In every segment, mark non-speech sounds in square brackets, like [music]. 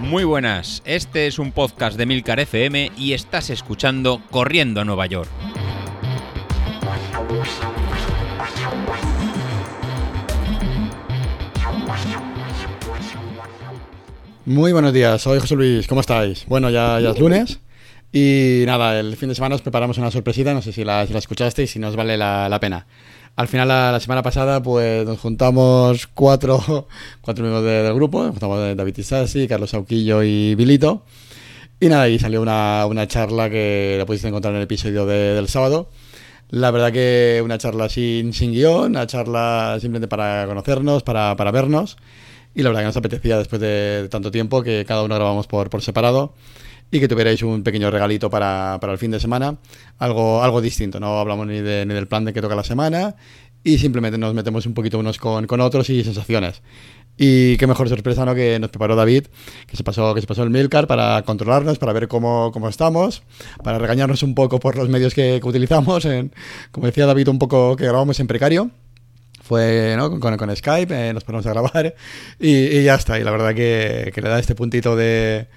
Muy buenas, este es un podcast de Milcar FM y estás escuchando Corriendo a Nueva York. Muy buenos días, soy José Luis, ¿cómo estáis? Bueno, ya, es lunes y nada, el fin de semana os preparamos una sorpresita, no sé si la, si la escuchasteis, si nos vale la pena. Al final, la, la, semana pasada, pues nos juntamos cuatro, [laughs] cuatro miembros de, del grupo, nos juntamos David Isasi, Carlos Sauquillo y Vilito. Y nada, ahí salió una, una charla que la podéis encontrar en el episodio de, del sábado. La verdad que una charla sin, sin guion, una charla simplemente para conocernos, para, para vernos. Y la verdad que nos apetecía después de, de tanto tiempo que cada uno grabamos por, por separado y que tuvierais un pequeño regalito para, para, el fin de semana, algo, algo distinto, no hablamos ni, de, ni, del plan de que toca la semana y simplemente nos metemos un poquito unos con, con, otros y sensaciones. Y qué mejor sorpresa ¿no? que nos preparó David, que se pasó, que se pasó el Milcar para controlarnos, para ver cómo, cómo estamos, para regañarnos un poco por los medios que, que utilizamos, en, como decía David, un poco que grabamos en precario fue ¿no? con, con, Skype, eh, nos ponemos a grabar y, y, ya está. Y la verdad que, que le da este puntito de,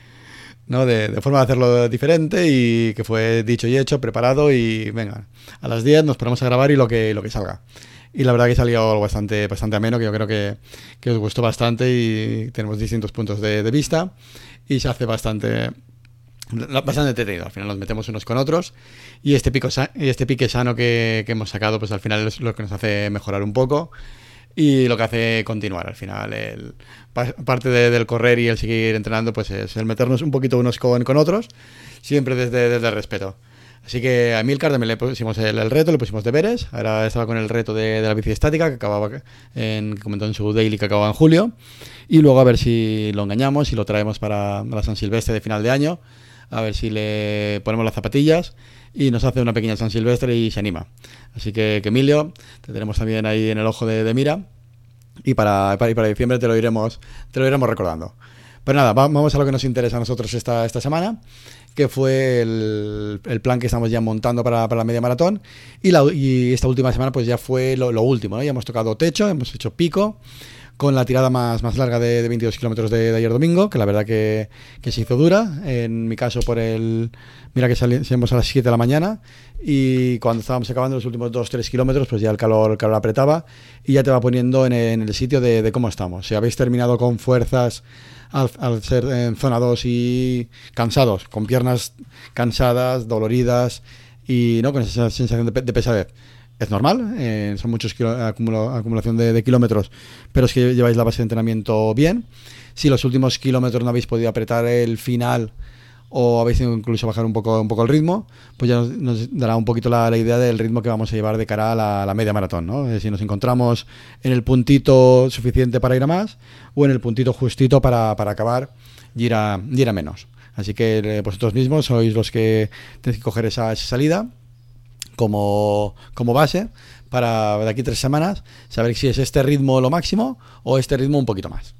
¿no? De, de, forma de hacerlo diferente y que fue dicho y hecho, preparado y venga, a las 10 nos ponemos a grabar y lo que, lo que salga. Y la verdad que salió bastante, bastante ameno, que yo creo que, que os gustó bastante y tenemos distintos puntos de, de vista y se hace bastante, bastante entretenido. Al final nos metemos unos con otros y este, pico y este pique sano que, que hemos sacado, pues al final es lo que nos hace mejorar un poco y lo que hace continuar al final. El, parte de, del correr y el seguir entrenando, pues es el meternos un poquito unos con, con otros, siempre desde, desde el respeto. Así que a Milcar también le pusimos el, reto, le pusimos deberes. Ahora estaba con el reto de, de la bici estática, que acababa en, que comentó en su daily que acababa en julio. Y luego a ver si lo engañamos y lo traemos para la San Silvestre de final de año. A ver si le ponemos las zapatillas y nos hace una pequeña San Silvestre y se anima. Así que, que Emilio, te tenemos también ahí en el ojo de, mira y para, para, para, diciembre te lo iremos, te lo iremos recordando. Pero nada, vamos a lo que nos interesa a nosotros esta, esta semana, que fue el, plan que estamos ya montando para, la media maratón. Y, la, y, esta última semana pues ya fue lo, lo último, ¿no? Ya hemos tocado techo, hemos hecho pico con la tirada más, más larga de, de 22 kilómetros de, de, ayer domingo, que la verdad que, que, se hizo dura. En mi caso, por el. Mira que salimos a las 7 de la mañana y cuando estábamos acabando los últimos 2-3 kilómetros, pues ya el calor, el calor apretaba y ya te va poniendo en, en el sitio de, de, cómo estamos. Si habéis terminado con fuerzas al, al ser en zona 2 y cansados, con piernas cansadas, doloridas y no con esa sensación de, de pesadez es normal, eh, son muchos acumulación de, kilómetros, pero es que lleváis la base de entrenamiento bien. Si los últimos kilómetros no habéis podido apretar el final o habéis tenido incluso bajar un poco, un poco el ritmo, pues ya nos, dará un poquito la, idea del ritmo que vamos a llevar de cara a la, media maratón. ¿no? Eh, si nos encontramos en el puntito suficiente para ir a más o en el puntito justito para, para acabar y ir, a, y menos. Así que eh, vosotros mismos sois los que tenéis que coger esa, esa salida como, como base para de aquí tres semanas saber si es este ritmo lo máximo o este ritmo un poquito más.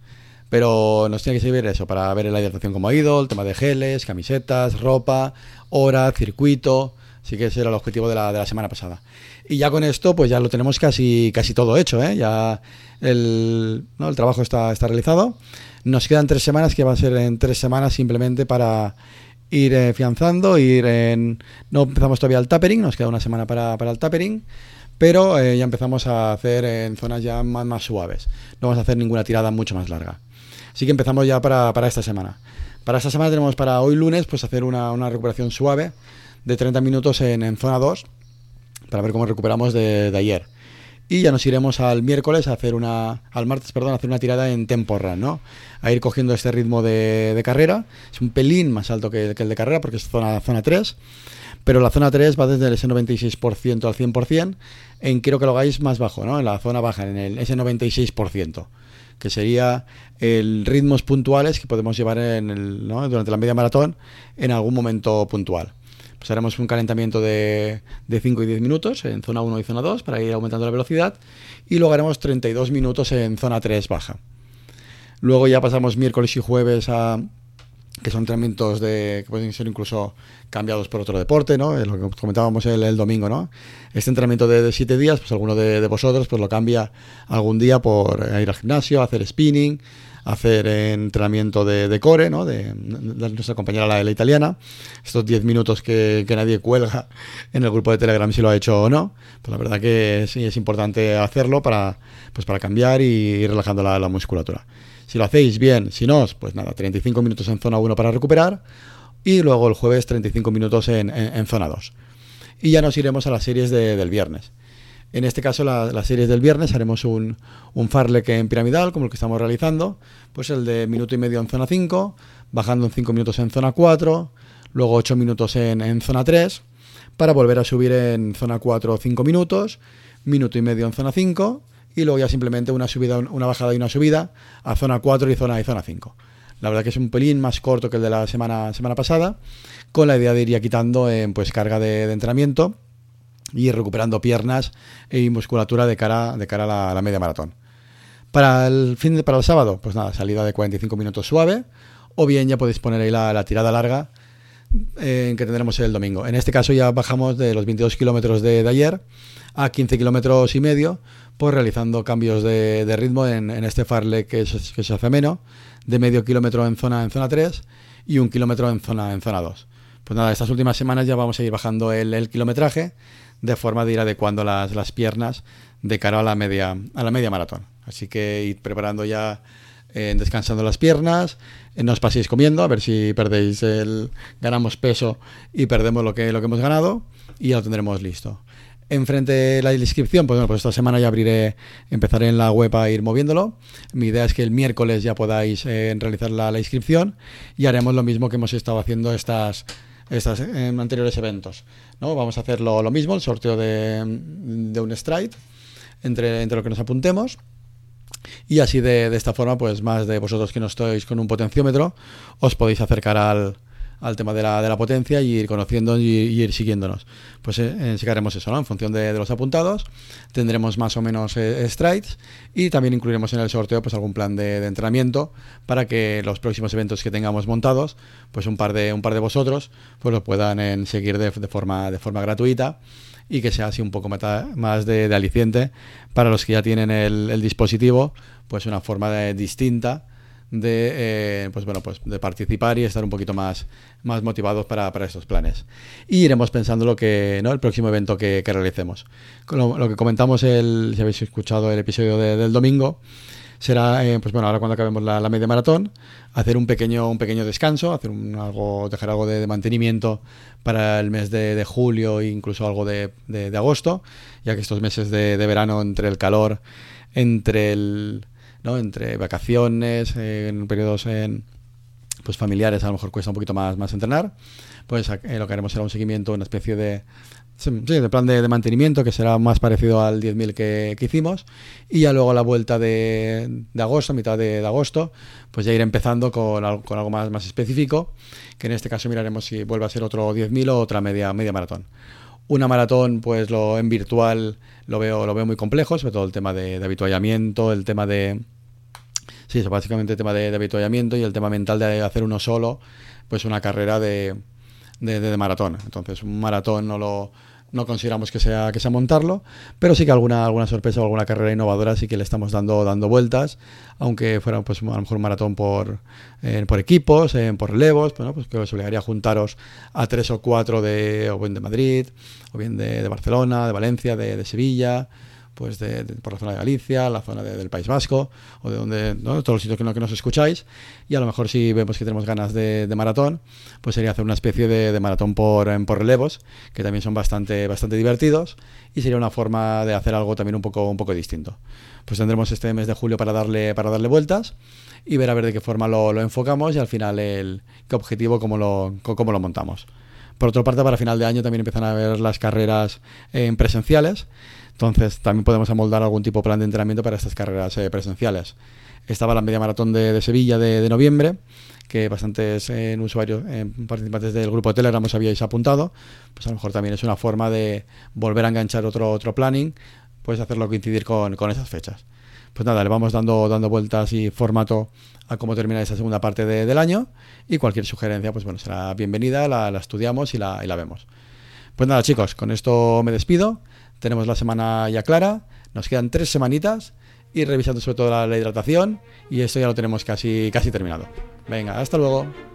Pero nos tiene que servir eso para ver la hidratación como ha ido, el tema de geles, camisetas, ropa, hora, circuito. Así que ese era el objetivo de la, de la semana pasada. Y ya con esto, pues ya lo tenemos casi, casi todo hecho. ¿eh? Ya el, ¿no? el trabajo está, está realizado. Nos quedan tres semanas, que va a ser en tres semanas simplemente para ir eh, fianzando, ir en... No empezamos todavía el tapering, nos queda una semana para, para el tapering, pero eh, ya empezamos a hacer en zonas ya más, más, suaves. No vamos a hacer ninguna tirada mucho más larga. Así que empezamos ya para, para esta semana. Para esta semana tenemos para hoy lunes pues hacer una, una recuperación suave de 30 minutos en, en, zona 2 para ver cómo recuperamos de, de ayer y ya nos iremos al miércoles a hacer una al martes perdón a hacer una tirada en tempo run no a ir cogiendo este ritmo de, carrera. Es un pelín más alto que, que, el de carrera porque es zona zona 3 pero la zona 3 va desde el S96% al 100% en quiero que lo hagáis más bajo no en la zona baja en el S96% que sería el ritmos puntuales que podemos llevar en el, ¿no? durante la media maratón en algún momento puntual pues haremos un calentamiento de, de 5 y 10 minutos en zona 1 y zona 2 para ir aumentando la velocidad y luego haremos 32 minutos en zona 3 baja. Luego ya pasamos miércoles y jueves a, que son entrenamientos de, que pueden ser incluso cambiados por otro deporte, ¿no? Lo que comentábamos el, domingo, ¿no? Este entrenamiento de, siete días, pues alguno de, vosotros pues lo cambia algún día por ir al gimnasio, hacer spinning, hacer entrenamiento de, core, ¿no? De, nuestra compañera la, la italiana. Estos 10 minutos que, nadie cuelga [laughs] en el grupo de Telegram si lo ha hecho o no. Pues la verdad que sí es importante hacerlo para, pues para cambiar y ir relajando la, musculatura. Si lo hacéis bien, si no, pues nada, 35 minutos en zona 1 para recuperar y luego el jueves 35 minutos en, zona 2. Y ya nos iremos a las series del viernes. En este caso, las series del viernes haremos un, un en piramidal, como el que estamos realizando, pues el de minuto y medio en zona 5, bajando en 5 minutos en zona 4, luego 8 minutos en, zona 3, para volver a subir en zona 4 5 minutos, minuto y medio en zona 5, y luego ya simplemente una subida, una bajada y una subida a zona 4 y zona, y zona 5. La verdad que es un pelín más corto que el de la semana, semana pasada, con la idea de ir ya quitando en pues, carga de entrenamiento y recuperando piernas y musculatura de cara, de cara a, la, media maratón. Para el fin de, para el sábado, pues nada, salida de 45 minutos suave, o bien ya podéis poner ahí la, tirada larga eh, que tendremos el domingo. En este caso ya bajamos de los 22 kilómetros de, ayer a 15 kilómetros y medio, pues realizando cambios de, ritmo en, este farle que, que se hace menos, de medio kilómetro en zona, en zona 3 y un kilómetro en zona, en zona 2. Pues nada, estas últimas semanas ya vamos a ir bajando el kilometraje de forma de ir adecuando las, las piernas de cara a la media, a la media maratón. Así que ir preparando ya, eh, descansando las piernas, eh, no os paséis comiendo, a ver si perdéis el, ganamos peso y perdemos lo que, lo que hemos ganado y ya lo tendremos listo. Enfrente de la inscripción, pues bueno, pues esta semana ya abriré, empezaré en la web a ir moviéndolo. Mi idea es que el miércoles ya podáis eh, realizar la, la inscripción y haremos lo mismo que hemos estado haciendo estas estas, en anteriores eventos. ¿no? Vamos a hacer lo, mismo, el sorteo de, un stride entre, entre lo que nos apuntemos. Y así de, de, esta forma, pues más de vosotros que no estáis con un potenciómetro, os podéis acercar al, al tema de la, de la potencia y ir conociendo y, ir siguiéndonos. Pues eh, eh eso, ¿no? En función de, los apuntados, tendremos más o menos eh, strides y también incluiremos en el sorteo pues algún plan de, entrenamiento para que los próximos eventos que tengamos montados, pues un par de, un par de vosotros, pues lo puedan seguir de, forma, de forma gratuita y que sea así un poco más de, aliciente para los que ya tienen el, el dispositivo, pues una forma distinta de eh, pues bueno pues de participar y estar un poquito más, más motivados para, para estos planes. Y iremos pensando lo que no el próximo evento que, realicemos. Lo, que comentamos el si habéis escuchado el episodio del domingo será eh, pues bueno ahora cuando acabemos la, media maratón hacer un pequeño un pequeño descanso hacer un, algo dejar algo de, mantenimiento para el mes de, julio e incluso algo de, de, agosto ya que estos meses de verano entre el calor entre el ¿no? entre vacaciones, en periodos en, pues familiares a lo mejor cuesta un poquito más, más entrenar, pues eh, lo que haremos será un seguimiento, una especie de, sí, de plan de, mantenimiento que será más parecido al 10.000 que, que, hicimos y ya luego la vuelta de, de agosto, mitad de, agosto, pues ya ir empezando con algo, con algo más, más específico, que en este caso miraremos si vuelve a ser otro 10.000 o otra media, media maratón. Una maratón, pues lo en virtual lo veo, lo veo muy complejo, sobre todo el tema de, de habituallamiento, el tema de, Sí, eso básicamente el tema de, de y el tema mental de hacer uno solo, pues una carrera de, de, maratón. Entonces, un maratón no lo no consideramos que sea que sea montarlo, pero sí que alguna alguna sorpresa o alguna carrera innovadora sí que le estamos dando dando vueltas, aunque fuera pues a lo mejor un maratón por eh, por equipos, eh, por relevos, bueno, pues que os obligaría a juntaros a tres o cuatro de o bien de Madrid, o bien de, Barcelona, de Valencia, de, de Sevilla, pues de, por la zona de Galicia, la zona del País Vasco, o de donde, ¿no? todos los sitios que, no, que nos escucháis, y a lo mejor si vemos que tenemos ganas de, maratón, pues sería hacer una especie de, maratón por, por relevos, que también son bastante, bastante divertidos, y sería una forma de hacer algo también un poco, un poco distinto. Pues tendremos este mes de julio para darle, para darle vueltas, y ver a ver de qué forma lo, lo enfocamos, y al final el, qué objetivo, cómo lo, cómo lo montamos. Por otra parte, para final de año también empiezan a ver las carreras en presenciales, entonces, también podemos amoldar algún tipo de plan de entrenamiento para estas carreras eh, presenciales. Estaba la media maratón de, Sevilla de, noviembre, que bastantes eh, usuarios, eh, participantes del grupo de Telegram os habíais apuntado. Pues a lo mejor también es una forma de volver a enganchar otro, otro planning, pues hacerlo coincidir con, con esas fechas. Pues nada, le vamos dando, dando vueltas y formato a cómo termina esa segunda parte del año y cualquier sugerencia, pues bueno, será bienvenida, la, estudiamos y la, y la vemos. Pues nada, chicos, con esto me despido. Tenemos la semana ya clara, nos quedan tres semanitas y revisando sobre todo la, la hidratación y esto ya lo tenemos casi, casi terminado. Venga, hasta luego.